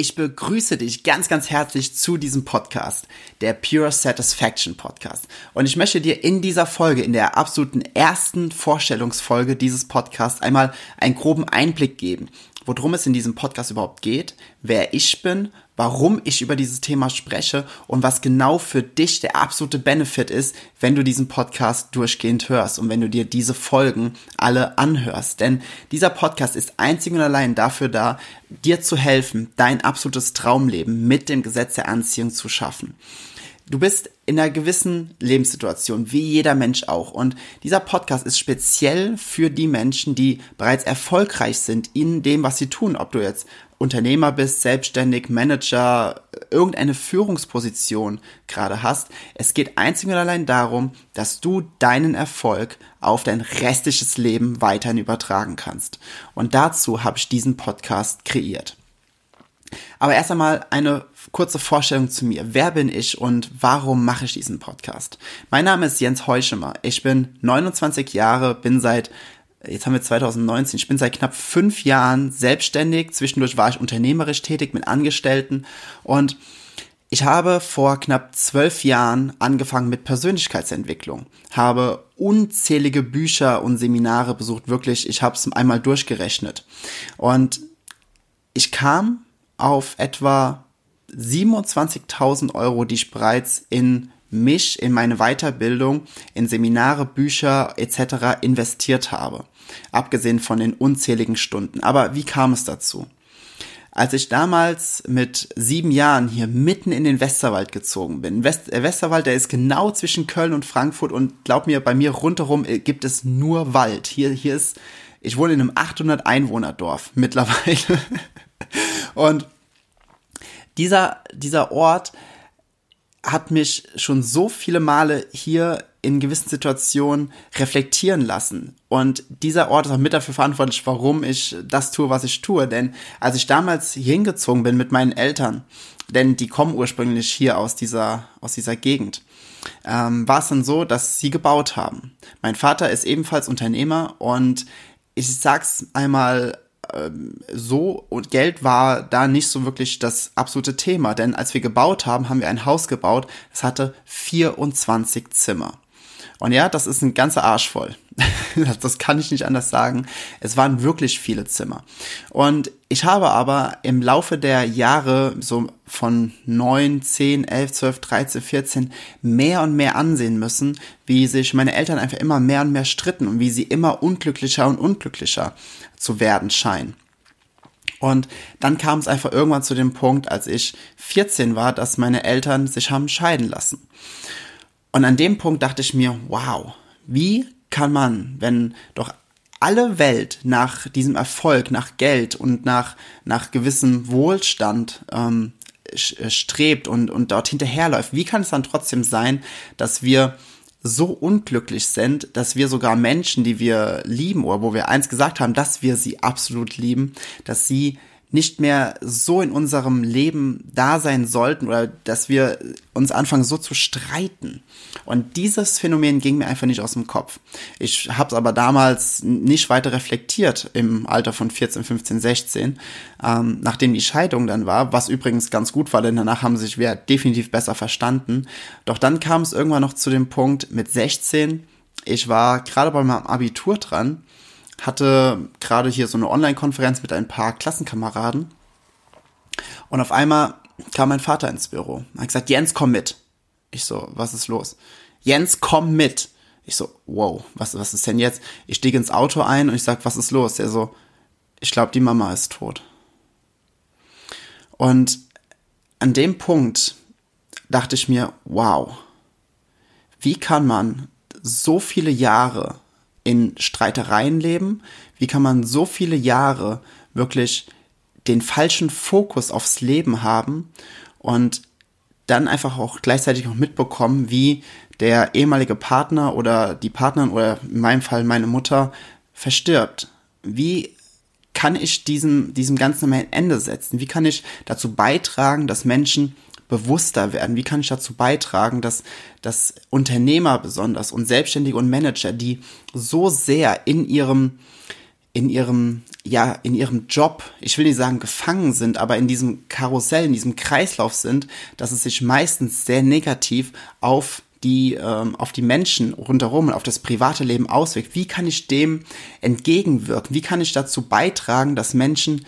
Ich begrüße dich ganz, ganz herzlich zu diesem Podcast, der Pure Satisfaction Podcast. Und ich möchte dir in dieser Folge, in der absoluten ersten Vorstellungsfolge dieses Podcasts, einmal einen groben Einblick geben, worum es in diesem Podcast überhaupt geht, wer ich bin, warum ich über dieses Thema spreche und was genau für dich der absolute Benefit ist, wenn du diesen Podcast durchgehend hörst und wenn du dir diese Folgen alle anhörst. Denn dieser Podcast ist einzig und allein dafür da, dir zu helfen, dein absolutes Traumleben mit dem Gesetz der Anziehung zu schaffen. Du bist in einer gewissen Lebenssituation, wie jeder Mensch auch. Und dieser Podcast ist speziell für die Menschen, die bereits erfolgreich sind in dem, was sie tun. Ob du jetzt Unternehmer bist, selbstständig, Manager, irgendeine Führungsposition gerade hast. Es geht einzig und allein darum, dass du deinen Erfolg auf dein restliches Leben weiterhin übertragen kannst. Und dazu habe ich diesen Podcast kreiert. Aber erst einmal eine kurze Vorstellung zu mir. Wer bin ich und warum mache ich diesen Podcast? Mein Name ist Jens Heuschemer. Ich bin 29 Jahre, bin seit Jetzt haben wir 2019. Ich bin seit knapp fünf Jahren selbstständig. Zwischendurch war ich unternehmerisch tätig mit Angestellten und ich habe vor knapp zwölf Jahren angefangen mit Persönlichkeitsentwicklung, habe unzählige Bücher und Seminare besucht, wirklich, ich habe es einmal durchgerechnet. Und ich kam auf etwa 27.000 Euro, die ich bereits in mich, in meine Weiterbildung, in Seminare, Bücher etc. investiert habe. Abgesehen von den unzähligen Stunden. Aber wie kam es dazu? Als ich damals mit sieben Jahren hier mitten in den Westerwald gezogen bin. West, äh, Westerwald, der ist genau zwischen Köln und Frankfurt und glaub mir, bei mir rundherum äh, gibt es nur Wald. Hier, hier ist, ich wohne in einem 800 Einwohner Dorf mittlerweile. Und dieser, dieser Ort hat mich schon so viele Male hier in gewissen Situationen reflektieren lassen. Und dieser Ort ist auch mit dafür verantwortlich, warum ich das tue, was ich tue. Denn als ich damals hier hingezogen bin mit meinen Eltern, denn die kommen ursprünglich hier aus dieser, aus dieser Gegend, ähm, war es dann so, dass sie gebaut haben. Mein Vater ist ebenfalls Unternehmer und ich sag's einmal ähm, so und Geld war da nicht so wirklich das absolute Thema, denn als wir gebaut haben, haben wir ein Haus gebaut, das hatte 24 Zimmer. Und ja, das ist ein ganzer Arsch voll. das kann ich nicht anders sagen. Es waren wirklich viele Zimmer. Und ich habe aber im Laufe der Jahre, so von 9, 10, 11, 12, 13, 14, mehr und mehr ansehen müssen, wie sich meine Eltern einfach immer mehr und mehr stritten und wie sie immer unglücklicher und unglücklicher zu werden scheinen. Und dann kam es einfach irgendwann zu dem Punkt, als ich 14 war, dass meine Eltern sich haben scheiden lassen. Und an dem Punkt dachte ich mir, wow, wie kann man, wenn doch alle Welt nach diesem Erfolg, nach Geld und nach, nach gewissem Wohlstand ähm, strebt und, und dort hinterherläuft, wie kann es dann trotzdem sein, dass wir so unglücklich sind, dass wir sogar Menschen, die wir lieben oder wo wir eins gesagt haben, dass wir sie absolut lieben, dass sie nicht mehr so in unserem Leben da sein sollten oder dass wir uns anfangen so zu streiten. Und dieses Phänomen ging mir einfach nicht aus dem Kopf. Ich habe es aber damals nicht weiter reflektiert im Alter von 14, 15, 16, ähm, nachdem die Scheidung dann war, was übrigens ganz gut war, denn danach haben sich wir definitiv besser verstanden. Doch dann kam es irgendwann noch zu dem Punkt mit 16, ich war gerade bei meinem Abitur dran hatte gerade hier so eine Online-Konferenz mit ein paar Klassenkameraden. Und auf einmal kam mein Vater ins Büro. Er hat gesagt, Jens, komm mit. Ich so, was ist los? Jens, komm mit. Ich so, wow, was, was ist denn jetzt? Ich stiege ins Auto ein und ich sag, was ist los? Er so, ich glaube, die Mama ist tot. Und an dem Punkt dachte ich mir, wow, wie kann man so viele Jahre in Streitereien leben? Wie kann man so viele Jahre wirklich den falschen Fokus aufs Leben haben und dann einfach auch gleichzeitig noch mitbekommen, wie der ehemalige Partner oder die Partnerin oder in meinem Fall meine Mutter verstirbt. Wie kann ich diesem, diesem Ganzen ein Ende setzen? Wie kann ich dazu beitragen, dass Menschen bewusster werden? Wie kann ich dazu beitragen, dass, dass Unternehmer besonders und Selbstständige und Manager, die so sehr in ihrem, in ihrem, ja, in ihrem Job, ich will nicht sagen gefangen sind, aber in diesem Karussell, in diesem Kreislauf sind, dass es sich meistens sehr negativ auf die ähm, auf die Menschen rundherum und auf das private Leben auswirkt. Wie kann ich dem entgegenwirken? Wie kann ich dazu beitragen, dass Menschen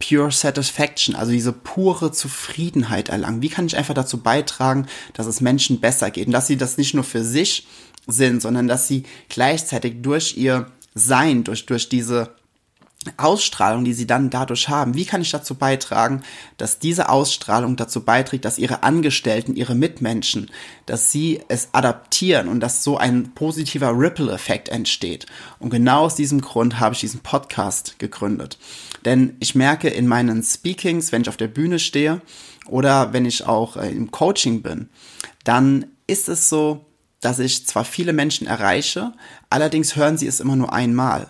pure satisfaction, also diese pure Zufriedenheit erlangen? Wie kann ich einfach dazu beitragen, dass es Menschen besser geht und dass sie das nicht nur für sich sind, sondern dass sie gleichzeitig durch ihr Sein, durch, durch diese Ausstrahlung, die sie dann dadurch haben, wie kann ich dazu beitragen, dass diese Ausstrahlung dazu beiträgt, dass ihre Angestellten, ihre Mitmenschen, dass sie es adaptieren und dass so ein positiver Ripple-Effekt entsteht. Und genau aus diesem Grund habe ich diesen Podcast gegründet. Denn ich merke in meinen Speakings, wenn ich auf der Bühne stehe oder wenn ich auch äh, im Coaching bin, dann ist es so, dass ich zwar viele Menschen erreiche, allerdings hören sie es immer nur einmal.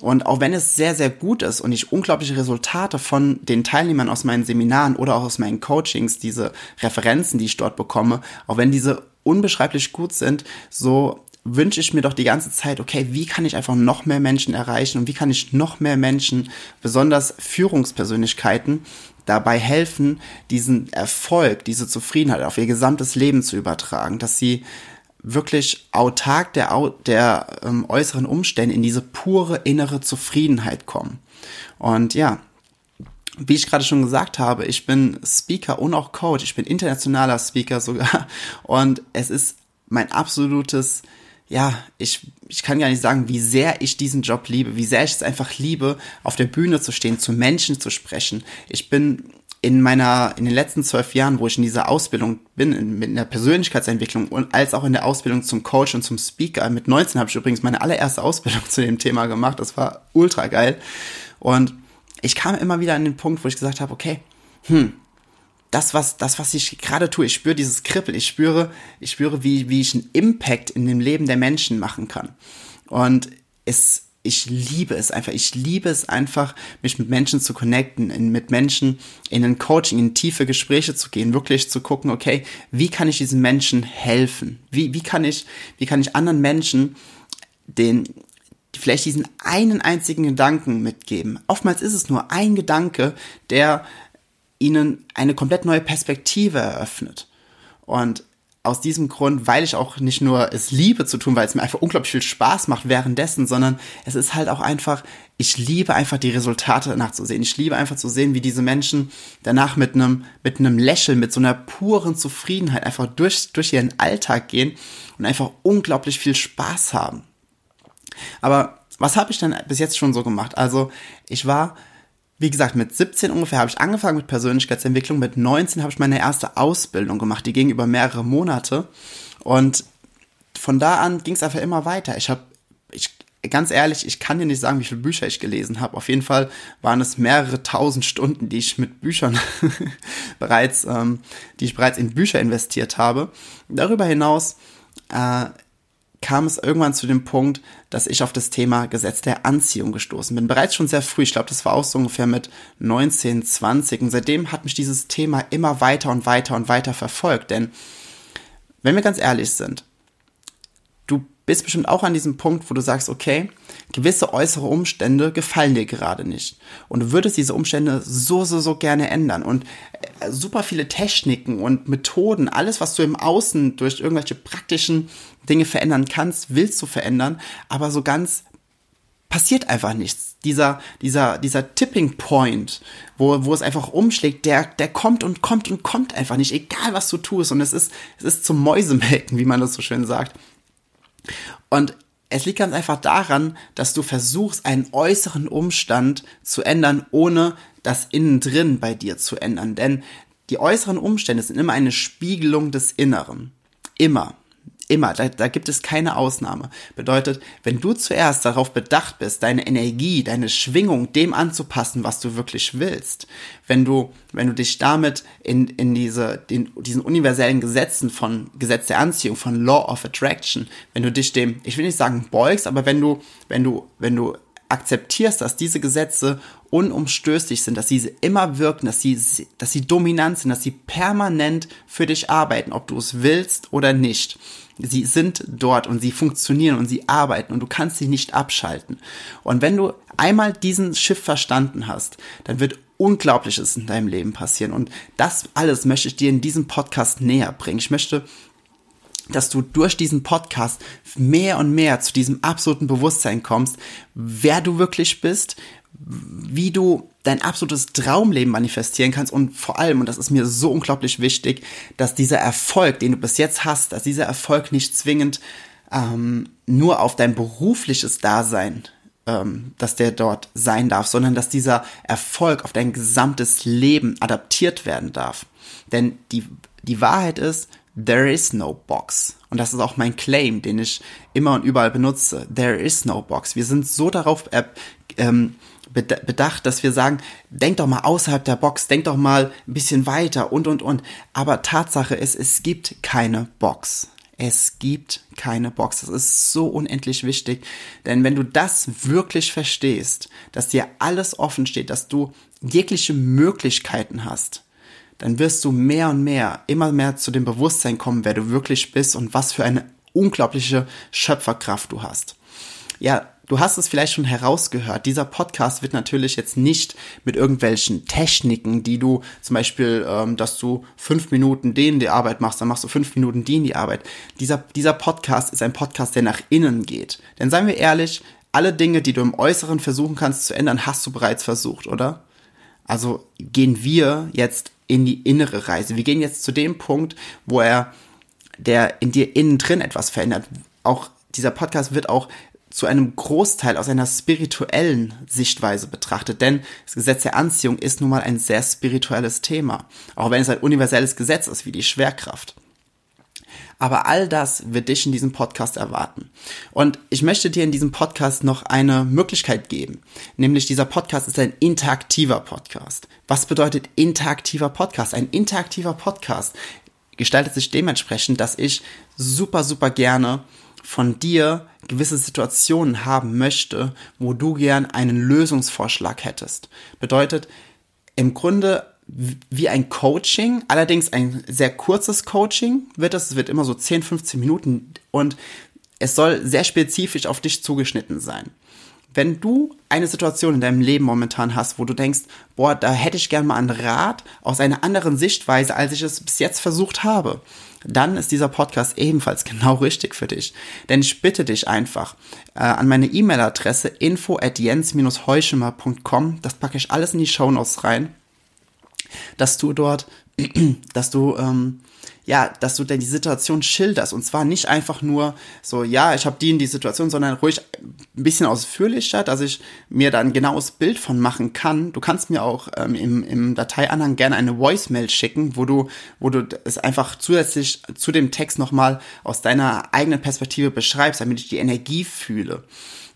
Und auch wenn es sehr, sehr gut ist und ich unglaubliche Resultate von den Teilnehmern aus meinen Seminaren oder auch aus meinen Coachings, diese Referenzen, die ich dort bekomme, auch wenn diese unbeschreiblich gut sind, so wünsche ich mir doch die ganze Zeit, okay, wie kann ich einfach noch mehr Menschen erreichen und wie kann ich noch mehr Menschen, besonders Führungspersönlichkeiten, dabei helfen, diesen Erfolg, diese Zufriedenheit auf ihr gesamtes Leben zu übertragen, dass sie wirklich autark der, der ähm, äußeren Umstände in diese pure innere Zufriedenheit kommen. Und ja, wie ich gerade schon gesagt habe, ich bin Speaker und auch Coach. Ich bin internationaler Speaker sogar. Und es ist mein absolutes, ja, ich, ich kann gar nicht sagen, wie sehr ich diesen Job liebe, wie sehr ich es einfach liebe, auf der Bühne zu stehen, zu Menschen zu sprechen. Ich bin in meiner, in den letzten zwölf Jahren, wo ich in dieser Ausbildung bin, in, mit einer Persönlichkeitsentwicklung und als auch in der Ausbildung zum Coach und zum Speaker. Mit 19 habe ich übrigens meine allererste Ausbildung zu dem Thema gemacht. Das war ultra geil. Und ich kam immer wieder an den Punkt, wo ich gesagt habe, okay, hm, das, was, das, was ich gerade tue, ich spüre dieses Kribbel, ich spüre, ich spüre, wie, wie ich einen Impact in dem Leben der Menschen machen kann. Und es ich liebe es einfach. Ich liebe es einfach, mich mit Menschen zu connecten, in, mit Menschen in ein Coaching, in tiefe Gespräche zu gehen, wirklich zu gucken, okay, wie kann ich diesen Menschen helfen? Wie, wie kann ich, wie kann ich anderen Menschen den, vielleicht diesen einen einzigen Gedanken mitgeben? Oftmals ist es nur ein Gedanke, der ihnen eine komplett neue Perspektive eröffnet. Und aus diesem Grund, weil ich auch nicht nur es liebe zu tun, weil es mir einfach unglaublich viel Spaß macht währenddessen, sondern es ist halt auch einfach, ich liebe einfach die Resultate danach zu sehen. Ich liebe einfach zu sehen, wie diese Menschen danach mit einem, mit einem Lächeln, mit so einer puren Zufriedenheit einfach durch, durch ihren Alltag gehen und einfach unglaublich viel Spaß haben. Aber was habe ich dann bis jetzt schon so gemacht? Also ich war wie gesagt, mit 17 ungefähr habe ich angefangen mit Persönlichkeitsentwicklung. Mit 19 habe ich meine erste Ausbildung gemacht, die ging über mehrere Monate. Und von da an ging es einfach immer weiter. Ich habe, ich, ganz ehrlich, ich kann dir nicht sagen, wie viele Bücher ich gelesen habe. Auf jeden Fall waren es mehrere tausend Stunden, die ich mit Büchern bereits, ähm, die ich bereits in Bücher investiert habe. Darüber hinaus äh, kam es irgendwann zu dem Punkt, dass ich auf das Thema Gesetz der Anziehung gestoßen bin. Bereits schon sehr früh, ich glaube, das war auch so ungefähr mit 19, 20. Und seitdem hat mich dieses Thema immer weiter und weiter und weiter verfolgt. Denn, wenn wir ganz ehrlich sind, du bist bestimmt auch an diesem Punkt, wo du sagst, okay, gewisse äußere Umstände gefallen dir gerade nicht. Und du würdest diese Umstände so, so, so gerne ändern. Und äh, super viele Techniken und Methoden, alles, was du im Außen durch irgendwelche praktischen Dinge verändern kannst, willst du verändern, aber so ganz passiert einfach nichts. Dieser, dieser, dieser Tipping Point, wo, wo es einfach umschlägt, der, der kommt und kommt und kommt einfach nicht, egal was du tust. Und es ist, es ist zum Mäusemelken, wie man das so schön sagt. Und es liegt ganz einfach daran, dass du versuchst, einen äußeren Umstand zu ändern, ohne das innen drin bei dir zu ändern. Denn die äußeren Umstände sind immer eine Spiegelung des Inneren. Immer. Immer, da, da gibt es keine Ausnahme. Bedeutet, wenn du zuerst darauf bedacht bist, deine Energie, deine Schwingung dem anzupassen, was du wirklich willst, wenn du, wenn du dich damit in, in diese, den, diesen universellen Gesetzen von Gesetz der Anziehung, von Law of Attraction, wenn du dich dem, ich will nicht sagen beugst, aber wenn du, wenn du, wenn du akzeptierst, dass diese Gesetze unumstößlich sind, dass sie immer wirken, dass sie, dass sie dominant sind, dass sie permanent für dich arbeiten, ob du es willst oder nicht. Sie sind dort und sie funktionieren und sie arbeiten und du kannst sie nicht abschalten. Und wenn du einmal diesen Schiff verstanden hast, dann wird Unglaubliches in deinem Leben passieren. Und das alles möchte ich dir in diesem Podcast näher bringen. Ich möchte dass du durch diesen Podcast mehr und mehr zu diesem absoluten Bewusstsein kommst, wer du wirklich bist, wie du dein absolutes Traumleben manifestieren kannst und vor allem, und das ist mir so unglaublich wichtig, dass dieser Erfolg, den du bis jetzt hast, dass dieser Erfolg nicht zwingend ähm, nur auf dein berufliches Dasein, ähm, dass der dort sein darf, sondern dass dieser Erfolg auf dein gesamtes Leben adaptiert werden darf. Denn die, die Wahrheit ist, There is no box. Und das ist auch mein Claim, den ich immer und überall benutze. There is no box. Wir sind so darauf äh, ähm, bedacht, dass wir sagen, denk doch mal außerhalb der Box, denk doch mal ein bisschen weiter und, und, und. Aber Tatsache ist, es gibt keine Box. Es gibt keine Box. Das ist so unendlich wichtig. Denn wenn du das wirklich verstehst, dass dir alles offen steht, dass du jegliche Möglichkeiten hast, dann wirst du mehr und mehr, immer mehr zu dem Bewusstsein kommen, wer du wirklich bist und was für eine unglaubliche Schöpferkraft du hast. Ja, du hast es vielleicht schon herausgehört. Dieser Podcast wird natürlich jetzt nicht mit irgendwelchen Techniken, die du zum Beispiel, ähm, dass du fünf Minuten den die Arbeit machst, dann machst du fünf Minuten den die Arbeit. Dieser, dieser Podcast ist ein Podcast, der nach innen geht. Denn seien wir ehrlich, alle Dinge, die du im Äußeren versuchen kannst zu ändern, hast du bereits versucht, oder? Also gehen wir jetzt in die innere Reise. Wir gehen jetzt zu dem Punkt, wo er, der in dir innen drin etwas verändert. Auch dieser Podcast wird auch zu einem Großteil aus einer spirituellen Sichtweise betrachtet, denn das Gesetz der Anziehung ist nun mal ein sehr spirituelles Thema, auch wenn es ein universelles Gesetz ist wie die Schwerkraft. Aber all das wird dich in diesem Podcast erwarten. Und ich möchte dir in diesem Podcast noch eine Möglichkeit geben. Nämlich dieser Podcast ist ein interaktiver Podcast. Was bedeutet interaktiver Podcast? Ein interaktiver Podcast gestaltet sich dementsprechend, dass ich super, super gerne von dir gewisse Situationen haben möchte, wo du gern einen Lösungsvorschlag hättest. Bedeutet, im Grunde wie ein Coaching, allerdings ein sehr kurzes Coaching wird es. Es wird immer so 10, 15 Minuten und es soll sehr spezifisch auf dich zugeschnitten sein. Wenn du eine Situation in deinem Leben momentan hast, wo du denkst, boah, da hätte ich gern mal einen Rat aus einer anderen Sichtweise, als ich es bis jetzt versucht habe, dann ist dieser Podcast ebenfalls genau richtig für dich. Denn ich bitte dich einfach äh, an meine E-Mail-Adresse info at jens-heuschemer.com, das packe ich alles in die Show Notes rein dass du dort, dass du, ähm, ja, dass du denn die Situation schilderst und zwar nicht einfach nur so, ja, ich habe die in die Situation, sondern ruhig ein bisschen ausführlicher, dass ich mir da ein genaues Bild von machen kann. Du kannst mir auch ähm, im, im Dateianhang gerne eine Voicemail schicken, wo du, wo du es einfach zusätzlich zu dem Text nochmal aus deiner eigenen Perspektive beschreibst, damit ich die Energie fühle.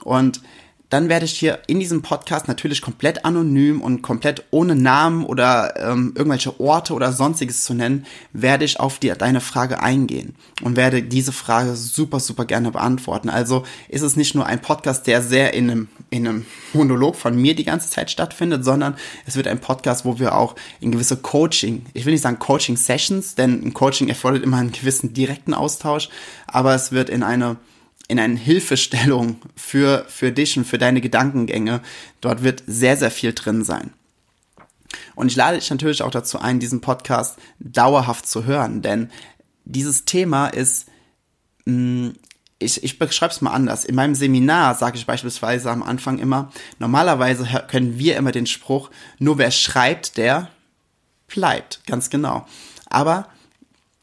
Und dann werde ich hier in diesem Podcast natürlich komplett anonym und komplett ohne Namen oder ähm, irgendwelche Orte oder sonstiges zu nennen, werde ich auf die, deine Frage eingehen und werde diese Frage super, super gerne beantworten. Also ist es nicht nur ein Podcast, der sehr in einem, in einem Monolog von mir die ganze Zeit stattfindet, sondern es wird ein Podcast, wo wir auch in gewisse Coaching, ich will nicht sagen Coaching-Sessions, denn ein Coaching erfordert immer einen gewissen direkten Austausch, aber es wird in eine in eine Hilfestellung für, für dich und für deine Gedankengänge. Dort wird sehr, sehr viel drin sein. Und ich lade dich natürlich auch dazu ein, diesen Podcast dauerhaft zu hören, denn dieses Thema ist, mm, ich, ich beschreibe es mal anders. In meinem Seminar sage ich beispielsweise am Anfang immer, normalerweise können wir immer den Spruch, nur wer schreibt, der bleibt. Ganz genau. Aber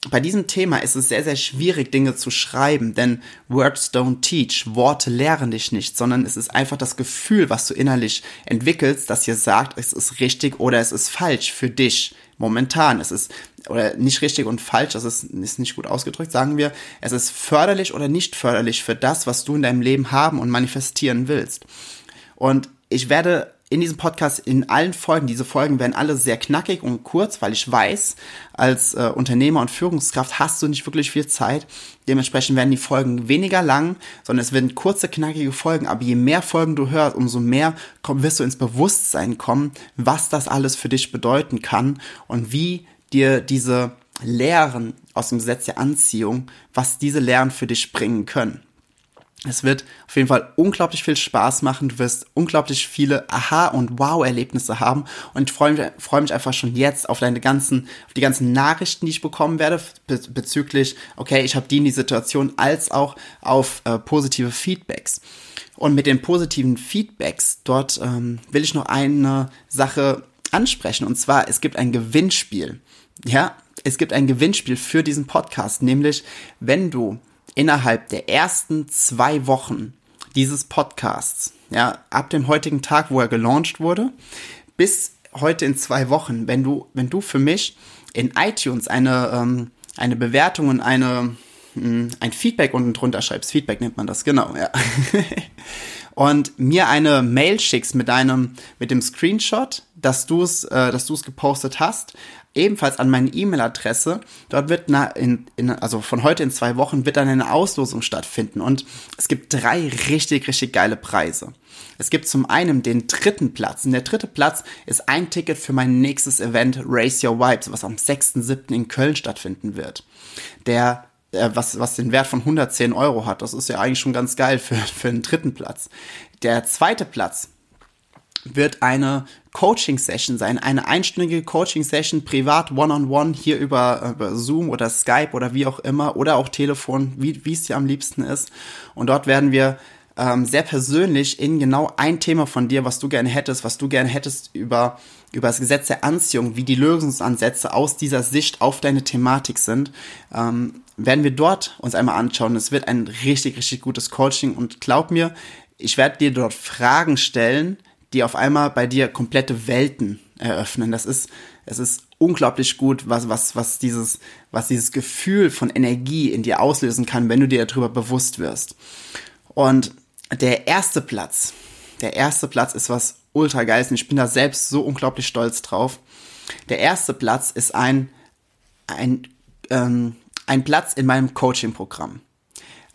bei diesem Thema ist es sehr, sehr schwierig, Dinge zu schreiben, denn Words don't teach, Worte lehren dich nicht, sondern es ist einfach das Gefühl, was du innerlich entwickelst, das dir sagt, es ist richtig oder es ist falsch für dich momentan. Es ist, oder nicht richtig und falsch, das ist, ist nicht gut ausgedrückt, sagen wir, es ist förderlich oder nicht förderlich für das, was du in deinem Leben haben und manifestieren willst. Und ich werde in diesem Podcast in allen Folgen, diese Folgen werden alle sehr knackig und kurz, weil ich weiß, als äh, Unternehmer und Führungskraft hast du nicht wirklich viel Zeit. Dementsprechend werden die Folgen weniger lang, sondern es werden kurze, knackige Folgen. Aber je mehr Folgen du hörst, umso mehr komm, wirst du ins Bewusstsein kommen, was das alles für dich bedeuten kann und wie dir diese Lehren aus dem Gesetz der Anziehung, was diese Lehren für dich bringen können. Es wird auf jeden Fall unglaublich viel Spaß machen. Du wirst unglaublich viele Aha- und Wow-Erlebnisse haben. Und ich freue mich, freue mich einfach schon jetzt auf deine ganzen, auf die ganzen Nachrichten, die ich bekommen werde bezüglich, okay, ich habe die in die Situation, als auch auf äh, positive Feedbacks. Und mit den positiven Feedbacks dort ähm, will ich noch eine Sache ansprechen. Und zwar, es gibt ein Gewinnspiel. Ja, es gibt ein Gewinnspiel für diesen Podcast, nämlich wenn du innerhalb der ersten zwei Wochen dieses Podcasts, ja, ab dem heutigen Tag, wo er gelauncht wurde, bis heute in zwei Wochen, wenn du, wenn du für mich in iTunes eine, ähm, eine Bewertung und eine, mh, hm, ein Feedback unten drunter schreibst, Feedback nennt man das, genau, ja. und mir eine Mail schickst mit deinem, mit dem Screenshot, dass du es, äh, dass du es gepostet hast, ebenfalls an meine E-Mail-Adresse. Dort wird na, in, in, also von heute in zwei Wochen wird dann eine Auslosung stattfinden und es gibt drei richtig, richtig geile Preise. Es gibt zum einen den dritten Platz. Und der dritte Platz ist ein Ticket für mein nächstes Event Raise Your Vibes, was am 6.7. in Köln stattfinden wird. Der äh, was, was den Wert von 110 Euro hat. Das ist ja eigentlich schon ganz geil für, für den dritten Platz. Der zweite Platz wird eine Coaching-Session sein, eine einstündige Coaching-Session, privat, one-on-one, -on -one, hier über, über Zoom oder Skype oder wie auch immer, oder auch Telefon, wie, es dir am liebsten ist. Und dort werden wir ähm, sehr persönlich in genau ein Thema von dir, was du gerne hättest, was du gerne hättest über, über das Gesetz der Anziehung, wie die Lösungsansätze aus dieser Sicht auf deine Thematik sind, ähm, werden wir dort uns einmal anschauen. Es wird ein richtig, richtig gutes Coaching und glaub mir, ich werde dir dort Fragen stellen, die auf einmal bei dir komplette Welten eröffnen. Das ist, es ist unglaublich gut, was, was, was dieses, was dieses Gefühl von Energie in dir auslösen kann, wenn du dir darüber bewusst wirst. Und der erste Platz, der erste Platz ist was ultra und ich bin da selbst so unglaublich stolz drauf. Der erste Platz ist ein, ein, ähm, ein Platz in meinem Coaching-Programm.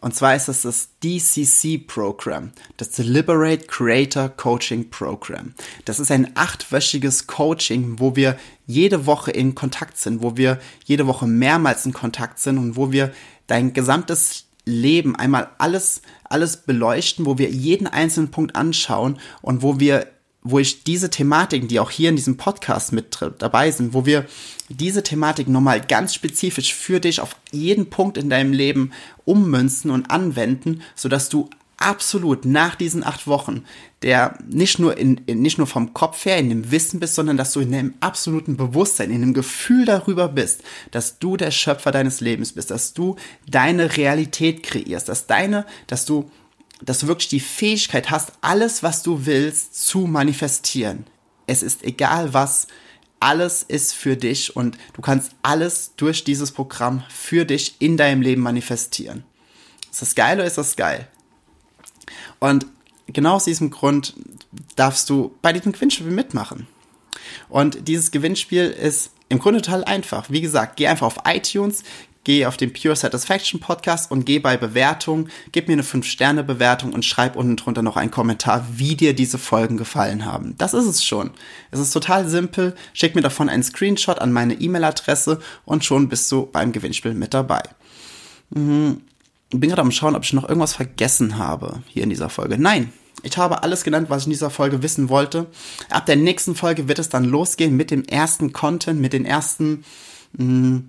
Und zwar ist es das DCC-Programm, das Deliberate Creator Coaching Program. Das ist ein achtwöchiges Coaching, wo wir jede Woche in Kontakt sind, wo wir jede Woche mehrmals in Kontakt sind und wo wir dein gesamtes Leben einmal alles, alles beleuchten, wo wir jeden einzelnen Punkt anschauen und wo wir wo ich diese Thematiken, die auch hier in diesem Podcast mit dabei sind, wo wir diese Thematik nochmal ganz spezifisch für dich auf jeden Punkt in deinem Leben ummünzen und anwenden, sodass du absolut nach diesen acht Wochen, der nicht nur in, in, nicht nur vom Kopf her in dem Wissen bist, sondern dass du in dem absoluten Bewusstsein, in dem Gefühl darüber bist, dass du der Schöpfer deines Lebens bist, dass du deine Realität kreierst, dass deine, dass du dass du wirklich die Fähigkeit hast, alles, was du willst, zu manifestieren. Es ist egal was, alles ist für dich und du kannst alles durch dieses Programm für dich in deinem Leben manifestieren. Ist das geil oder ist das geil? Und genau aus diesem Grund darfst du bei diesem Gewinnspiel mitmachen. Und dieses Gewinnspiel ist im Grunde total einfach. Wie gesagt, geh einfach auf iTunes, geh auf den Pure Satisfaction Podcast und geh bei Bewertung, gib mir eine 5-Sterne-Bewertung und schreib unten drunter noch einen Kommentar, wie dir diese Folgen gefallen haben. Das ist es schon. Es ist total simpel. Schick mir davon einen Screenshot an meine E-Mail-Adresse und schon bist du beim Gewinnspiel mit dabei. Mhm. Bin gerade am Schauen, ob ich noch irgendwas vergessen habe hier in dieser Folge. Nein, ich habe alles genannt, was ich in dieser Folge wissen wollte. Ab der nächsten Folge wird es dann losgehen mit dem ersten Content, mit den ersten mh,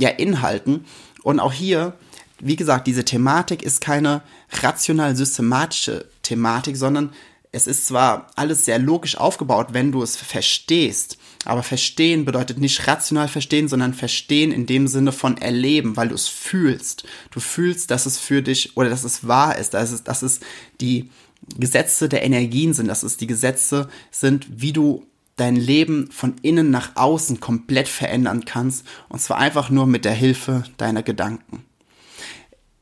ja, Inhalten. Und auch hier, wie gesagt, diese Thematik ist keine rational systematische Thematik, sondern es ist zwar alles sehr logisch aufgebaut, wenn du es verstehst, aber verstehen bedeutet nicht rational verstehen, sondern verstehen in dem Sinne von erleben, weil du es fühlst. Du fühlst, dass es für dich oder dass es wahr ist, dass es, dass es die Gesetze der Energien sind, dass es die Gesetze sind, wie du dein Leben von innen nach außen komplett verändern kannst. Und zwar einfach nur mit der Hilfe deiner Gedanken.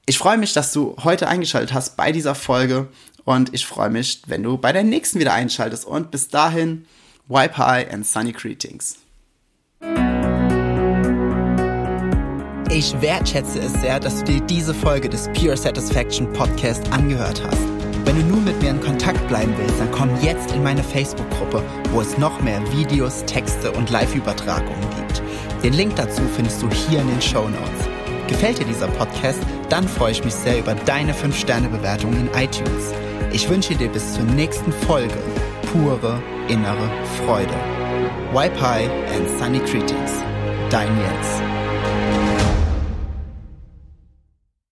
Ich freue mich, dass du heute eingeschaltet hast bei dieser Folge. Und ich freue mich, wenn du bei der nächsten wieder einschaltest. Und bis dahin, wipe high and sunny greetings. Ich wertschätze es sehr, dass du dir diese Folge des Pure Satisfaction Podcast angehört hast. Wenn du nur mit mir in Kontakt bleiben willst, dann komm jetzt in meine Facebook-Gruppe, wo es noch mehr Videos, Texte und Live-Übertragungen gibt. Den Link dazu findest du hier in den Show Notes. Gefällt dir dieser Podcast? Dann freue ich mich sehr über deine 5-Sterne-Bewertung in iTunes. Ich wünsche dir bis zur nächsten Folge pure innere Freude. High and Sunny Greetings. Dein Jens.